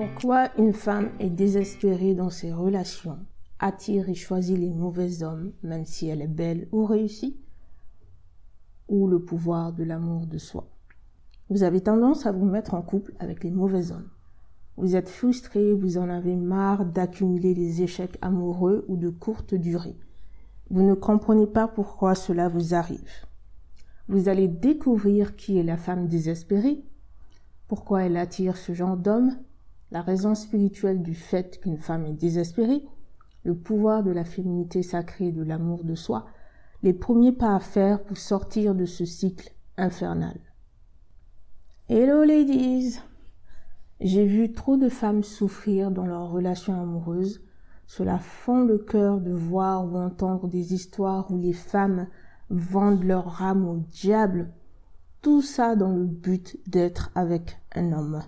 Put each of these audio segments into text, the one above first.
Pourquoi une femme est désespérée dans ses relations, attire et choisit les mauvais hommes, même si elle est belle ou réussie Ou le pouvoir de l'amour de soi? Vous avez tendance à vous mettre en couple avec les mauvais hommes. Vous êtes frustré, vous en avez marre d'accumuler des échecs amoureux ou de courte durée. Vous ne comprenez pas pourquoi cela vous arrive. Vous allez découvrir qui est la femme désespérée, pourquoi elle attire ce genre d'homme, la raison spirituelle du fait qu'une femme est désespérée, le pouvoir de la féminité sacrée de l'amour de soi, les premiers pas à faire pour sortir de ce cycle infernal. Hello ladies! J'ai vu trop de femmes souffrir dans leurs relations amoureuses. Cela fend le cœur de voir ou entendre des histoires où les femmes vendent leur âme au diable. Tout ça dans le but d'être avec un homme.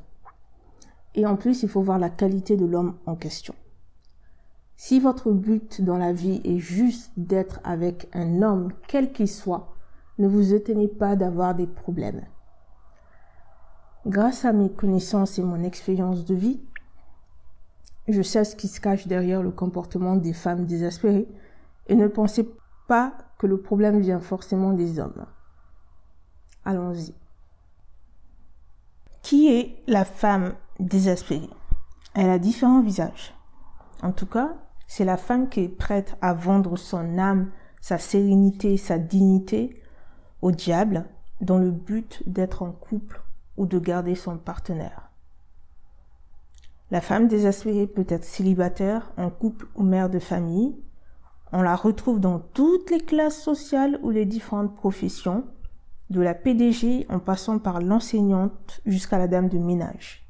Et en plus, il faut voir la qualité de l'homme en question. Si votre but dans la vie est juste d'être avec un homme, quel qu'il soit, ne vous étonnez pas d'avoir des problèmes. Grâce à mes connaissances et mon expérience de vie, je sais ce qui se cache derrière le comportement des femmes désespérées et ne pensez pas que le problème vient forcément des hommes. Allons-y. Qui est la femme désespérée Elle a différents visages. En tout cas, c'est la femme qui est prête à vendre son âme, sa sérénité, sa dignité au diable dans le but d'être en couple ou de garder son partenaire. La femme désespérée peut être célibataire, en couple ou mère de famille. On la retrouve dans toutes les classes sociales ou les différentes professions, de la PDG en passant par l'enseignante jusqu'à la dame de ménage.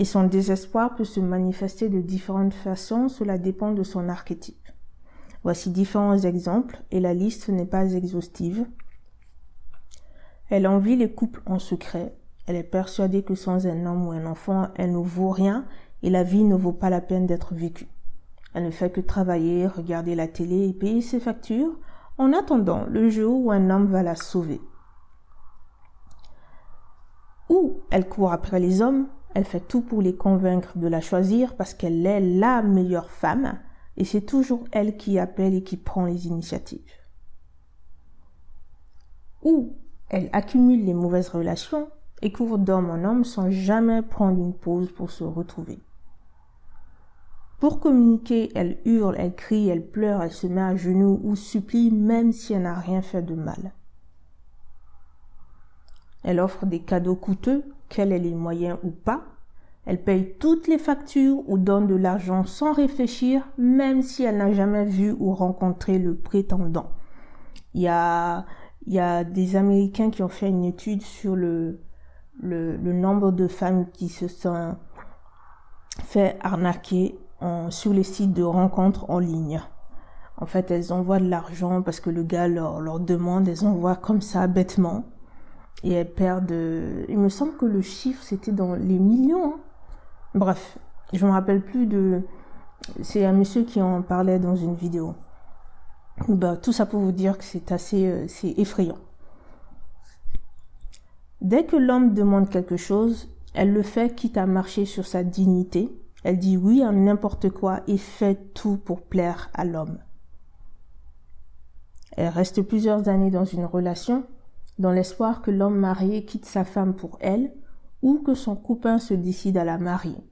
Et son désespoir peut se manifester de différentes façons, cela dépend de son archétype. Voici différents exemples et la liste n'est pas exhaustive. Elle envie les couples en secret. Elle est persuadée que sans un homme ou un enfant, elle ne vaut rien et la vie ne vaut pas la peine d'être vécue. Elle ne fait que travailler, regarder la télé et payer ses factures en attendant le jour où un homme va la sauver. Ou elle court après les hommes, elle fait tout pour les convaincre de la choisir parce qu'elle est la meilleure femme et c'est toujours elle qui appelle et qui prend les initiatives. Ou elle accumule les mauvaises relations et court d'homme en homme sans jamais prendre une pause pour se retrouver. Pour communiquer, elle hurle, elle crie, elle pleure, elle se met à genoux ou supplie même si elle n'a rien fait de mal. Elle offre des cadeaux coûteux, qu'elle ait les moyens ou pas. Elle paye toutes les factures ou donne de l'argent sans réfléchir, même si elle n'a jamais vu ou rencontré le prétendant. Il y a y a des Américains qui ont fait une étude sur le, le, nombre de femmes qui se sont fait arnaquer sur les sites de rencontres en ligne. En fait, elles envoient de l'argent parce que le gars leur, leur demande, elles envoient comme ça bêtement. Et elles perdent... Il me semble que le chiffre, c'était dans les millions. Hein. Bref, je me rappelle plus de... C'est un monsieur qui en parlait dans une vidéo. Bah, tout ça pour vous dire que c'est assez euh, effrayant. Dès que l'homme demande quelque chose, elle le fait quitte à marcher sur sa dignité. Elle dit oui à n'importe quoi et fait tout pour plaire à l'homme. Elle reste plusieurs années dans une relation dans l'espoir que l'homme marié quitte sa femme pour elle ou que son copain se décide à la marier.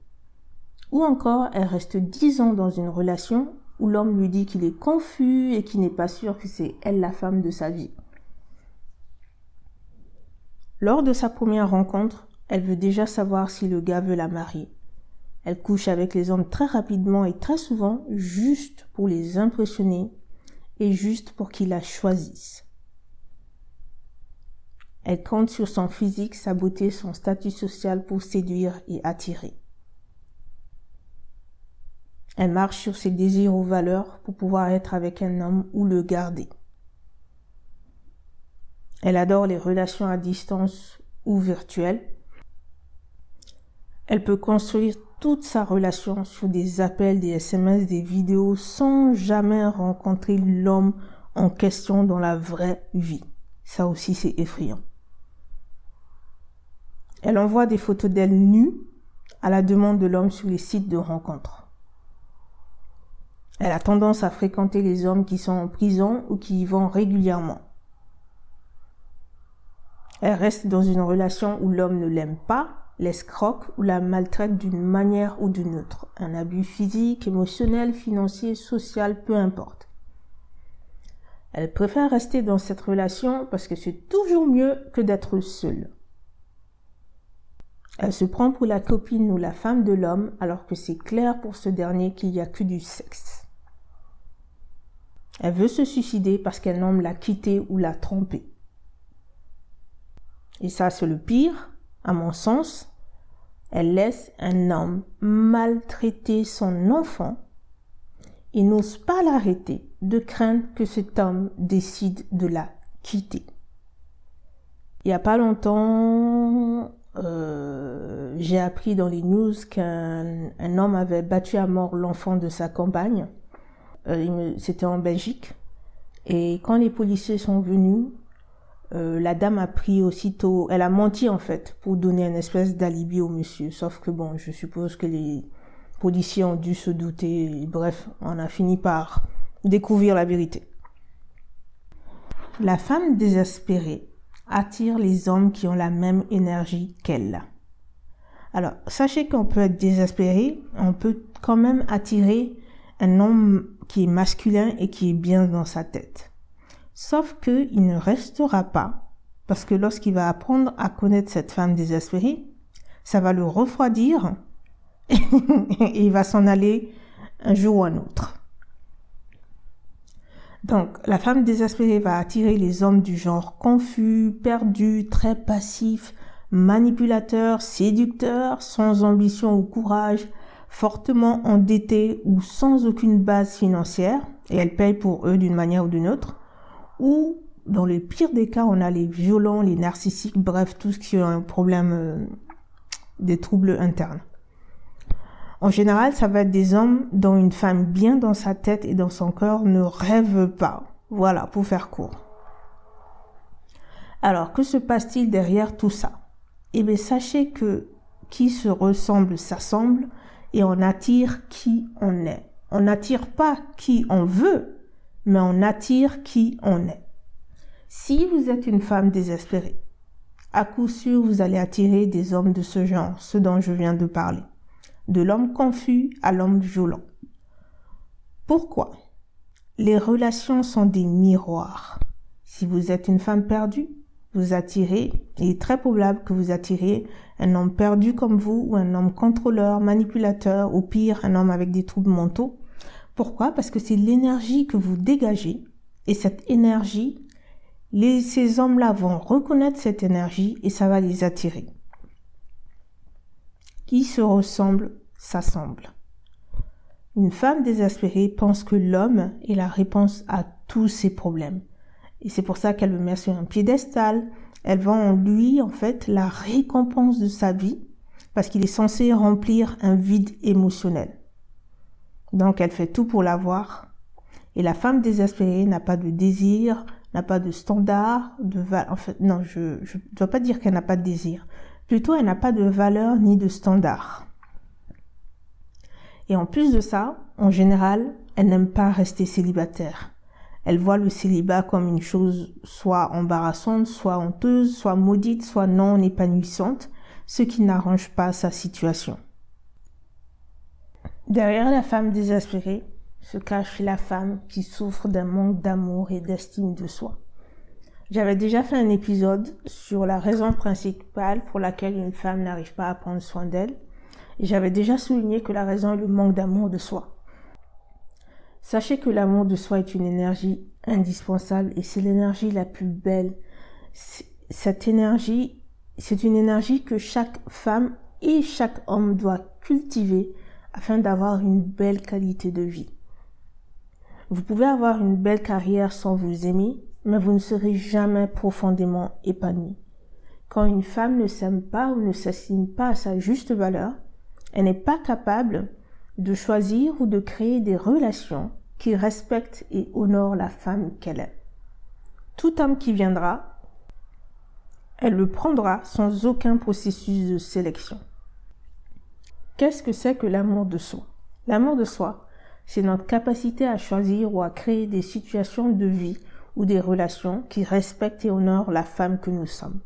Ou encore, elle reste dix ans dans une relation où l'homme lui dit qu'il est confus et qu'il n'est pas sûr que c'est elle la femme de sa vie. Lors de sa première rencontre, elle veut déjà savoir si le gars veut la marier. Elle couche avec les hommes très rapidement et très souvent juste pour les impressionner et juste pour qu'ils la choisissent. Elle compte sur son physique, sa beauté, son statut social pour séduire et attirer. Elle marche sur ses désirs ou valeurs pour pouvoir être avec un homme ou le garder. Elle adore les relations à distance ou virtuelles. Elle peut construire toute sa relation sur des appels, des SMS, des vidéos sans jamais rencontrer l'homme en question dans la vraie vie. Ça aussi, c'est effrayant. Elle envoie des photos d'elle nue à la demande de l'homme sur les sites de rencontres. Elle a tendance à fréquenter les hommes qui sont en prison ou qui y vont régulièrement. Elle reste dans une relation où l'homme ne l'aime pas, l'escroque ou la maltraite d'une manière ou d'une autre. Un abus physique, émotionnel, financier, social, peu importe. Elle préfère rester dans cette relation parce que c'est toujours mieux que d'être seule. Elle se prend pour la copine ou la femme de l'homme alors que c'est clair pour ce dernier qu'il n'y a que du sexe. Elle veut se suicider parce qu'elle nomme la quitter ou la tromper. Et ça, c'est le pire, à mon sens. Elle laisse un homme maltraiter son enfant et n'ose pas l'arrêter de craindre que cet homme décide de la quitter. Il n'y a pas longtemps, euh, j'ai appris dans les news qu'un homme avait battu à mort l'enfant de sa compagne. Euh, c'était en Belgique. Et quand les policiers sont venus, euh, la dame a pris aussitôt, elle a menti en fait pour donner une espèce d'alibi au monsieur. Sauf que bon, je suppose que les policiers ont dû se douter. bref, on a fini par découvrir la vérité. La femme désespérée attire les hommes qui ont la même énergie qu'elle. Alors, sachez qu'on peut être désespéré, on peut quand même attirer un homme qui est masculin et qui est bien dans sa tête. Sauf qu'il ne restera pas, parce que lorsqu'il va apprendre à connaître cette femme désespérée, ça va le refroidir et il va s'en aller un jour ou un autre. Donc, la femme désespérée va attirer les hommes du genre confus, perdus, très passifs, manipulateurs, séducteurs, sans ambition ou courage, fortement endettés ou sans aucune base financière, et elle paye pour eux d'une manière ou d'une autre, ou dans le pire des cas, on a les violents, les narcissiques, bref, tout ce qui a un problème, euh, des troubles internes. En général, ça va être des hommes dont une femme bien dans sa tête et dans son cœur ne rêve pas. Voilà, pour faire court. Alors, que se passe-t-il derrière tout ça? Eh bien, sachez que qui se ressemble s'assemble et on attire qui on est. On n'attire pas qui on veut, mais on attire qui on est. Si vous êtes une femme désespérée, à coup sûr vous allez attirer des hommes de ce genre, ce dont je viens de parler, de l'homme confus à l'homme violent. Pourquoi? Les relations sont des miroirs. Si vous êtes une femme perdue, vous attirez, il est très probable que vous attirez un homme perdu comme vous ou un homme contrôleur, manipulateur ou pire, un homme avec des troubles mentaux pourquoi? Parce que c'est l'énergie que vous dégagez et cette énergie, ces hommes-là vont reconnaître cette énergie et ça va les attirer. Qui se ressemble s'assemble. Une femme désespérée pense que l'homme est la réponse à tous ses problèmes. Et c'est pour ça qu'elle le met sur un piédestal. Elle voit en lui, en fait, la récompense de sa vie parce qu'il est censé remplir un vide émotionnel. Donc elle fait tout pour l'avoir. Et la femme désespérée n'a pas de désir, n'a pas de standard, de En fait, non, je ne dois pas dire qu'elle n'a pas de désir. Plutôt, elle n'a pas de valeur ni de standard. Et en plus de ça, en général, elle n'aime pas rester célibataire. Elle voit le célibat comme une chose soit embarrassante, soit honteuse, soit maudite, soit non épanouissante, ce qui n'arrange pas sa situation. Derrière la femme désespérée se cache la femme qui souffre d'un manque d'amour et d'estime de soi. J'avais déjà fait un épisode sur la raison principale pour laquelle une femme n'arrive pas à prendre soin d'elle, j'avais déjà souligné que la raison est le manque d'amour de soi. Sachez que l'amour de soi est une énergie indispensable et c'est l'énergie la plus belle. Cette énergie, c'est une énergie que chaque femme et chaque homme doit cultiver afin d'avoir une belle qualité de vie. Vous pouvez avoir une belle carrière sans vous aimer, mais vous ne serez jamais profondément épanoui. Quand une femme ne s'aime pas ou ne s'estime pas à sa juste valeur, elle n'est pas capable de choisir ou de créer des relations qui respectent et honorent la femme qu'elle est. Tout homme qui viendra, elle le prendra sans aucun processus de sélection. Qu'est-ce que c'est que l'amour de soi? L'amour de soi, c'est notre capacité à choisir ou à créer des situations de vie ou des relations qui respectent et honorent la femme que nous sommes.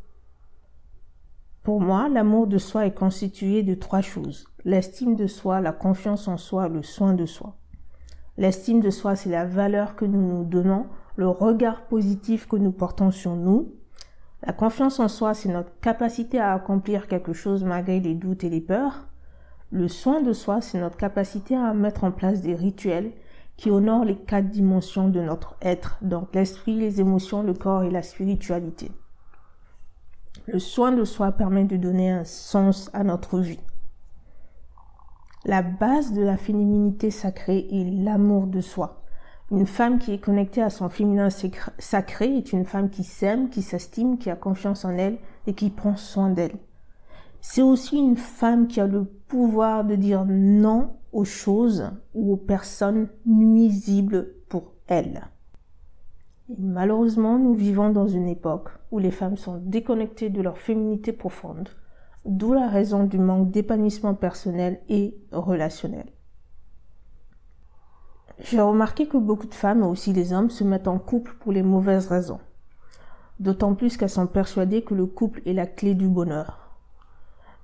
Pour moi, l'amour de soi est constitué de trois choses. L'estime de soi, la confiance en soi, le soin de soi. L'estime de soi, c'est la valeur que nous nous donnons, le regard positif que nous portons sur nous. La confiance en soi, c'est notre capacité à accomplir quelque chose malgré les doutes et les peurs. Le soin de soi, c'est notre capacité à mettre en place des rituels qui honorent les quatre dimensions de notre être, donc l'esprit, les émotions, le corps et la spiritualité. Le soin de soi permet de donner un sens à notre vie. La base de la féminité sacrée est l'amour de soi. Une femme qui est connectée à son féminin sacré est une femme qui s'aime, qui s'estime, qui a confiance en elle et qui prend soin d'elle. C'est aussi une femme qui a le pouvoir de dire non aux choses ou aux personnes nuisibles pour elle malheureusement, nous vivons dans une époque où les femmes sont déconnectées de leur féminité profonde, d'où la raison du manque d'épanouissement personnel et relationnel. J'ai remarqué que beaucoup de femmes, et aussi les hommes, se mettent en couple pour les mauvaises raisons. D'autant plus qu'elles sont persuadées que le couple est la clé du bonheur.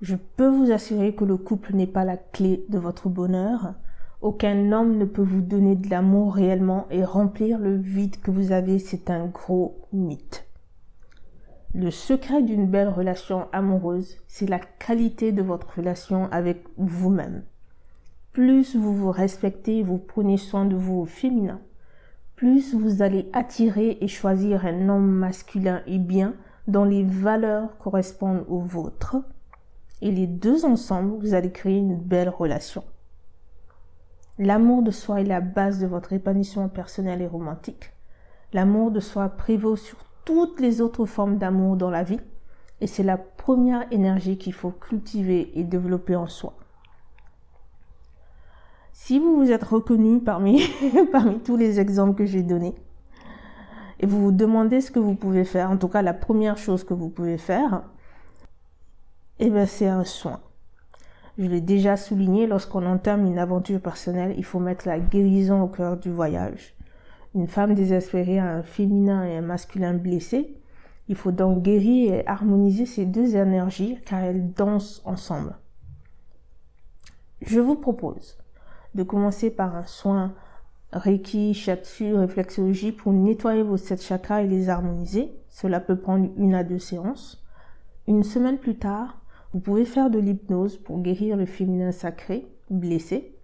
Je peux vous assurer que le couple n'est pas la clé de votre bonheur, aucun homme ne peut vous donner de l'amour réellement et remplir le vide que vous avez, c'est un gros mythe. Le secret d'une belle relation amoureuse, c'est la qualité de votre relation avec vous-même. Plus vous vous respectez vous prenez soin de vous au féminin, plus vous allez attirer et choisir un homme masculin et bien dont les valeurs correspondent aux vôtres. Et les deux ensemble, vous allez créer une belle relation. L'amour de soi est la base de votre épanouissement personnel et romantique. L'amour de soi prévaut sur toutes les autres formes d'amour dans la vie et c'est la première énergie qu'il faut cultiver et développer en soi. Si vous vous êtes reconnu parmi, parmi tous les exemples que j'ai donnés et vous vous demandez ce que vous pouvez faire, en tout cas la première chose que vous pouvez faire, eh bien c'est un soin. Je l'ai déjà souligné, lorsqu'on entame une aventure personnelle, il faut mettre la guérison au cœur du voyage. Une femme désespérée a un féminin et un masculin blessé. Il faut donc guérir et harmoniser ces deux énergies car elles dansent ensemble. Je vous propose de commencer par un soin Reiki, Shatsu, réflexologie pour nettoyer vos sept chakras et les harmoniser. Cela peut prendre une à deux séances. Une semaine plus tard, vous pouvez faire de l'hypnose pour guérir le féminin sacré, blessé.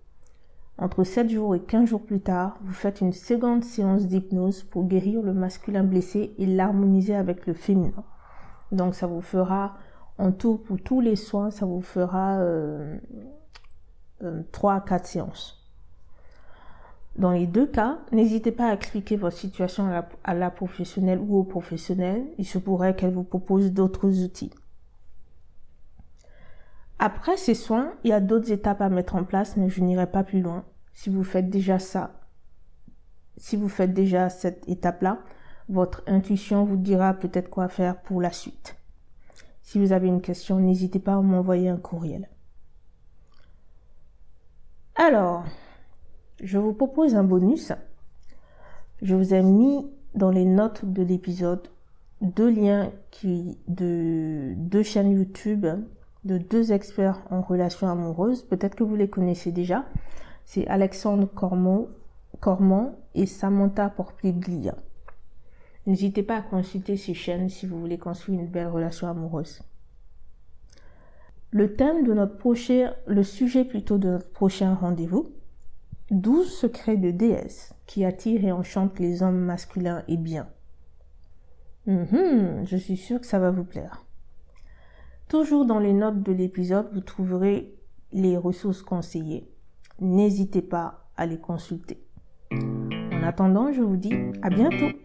Entre 7 jours et 15 jours plus tard, vous faites une seconde séance d'hypnose pour guérir le masculin blessé et l'harmoniser avec le féminin. Donc ça vous fera, en tout, pour tous les soins, ça vous fera euh, 3 euh, à 4 séances. Dans les deux cas, n'hésitez pas à expliquer votre situation à la professionnelle ou au professionnel. Il se pourrait qu'elle vous propose d'autres outils. Après ces soins, il y a d'autres étapes à mettre en place, mais je n'irai pas plus loin. Si vous faites déjà ça, si vous faites déjà cette étape-là, votre intuition vous dira peut-être quoi faire pour la suite. Si vous avez une question, n'hésitez pas à m'envoyer un courriel. Alors, je vous propose un bonus. Je vous ai mis dans les notes de l'épisode deux liens qui, de deux chaînes YouTube de deux experts en relations amoureuses. Peut-être que vous les connaissez déjà. C'est Alexandre Cormont, et Samantha Porpiglia. N'hésitez pas à consulter ces chaînes si vous voulez construire une belle relation amoureuse. Le thème de notre prochain, le sujet plutôt de notre prochain rendez-vous, 12 secrets de déesse qui attirent et enchantent les hommes masculins et bien. Mhm, je suis sûre que ça va vous plaire. Toujours dans les notes de l'épisode, vous trouverez les ressources conseillées. N'hésitez pas à les consulter. En attendant, je vous dis à bientôt.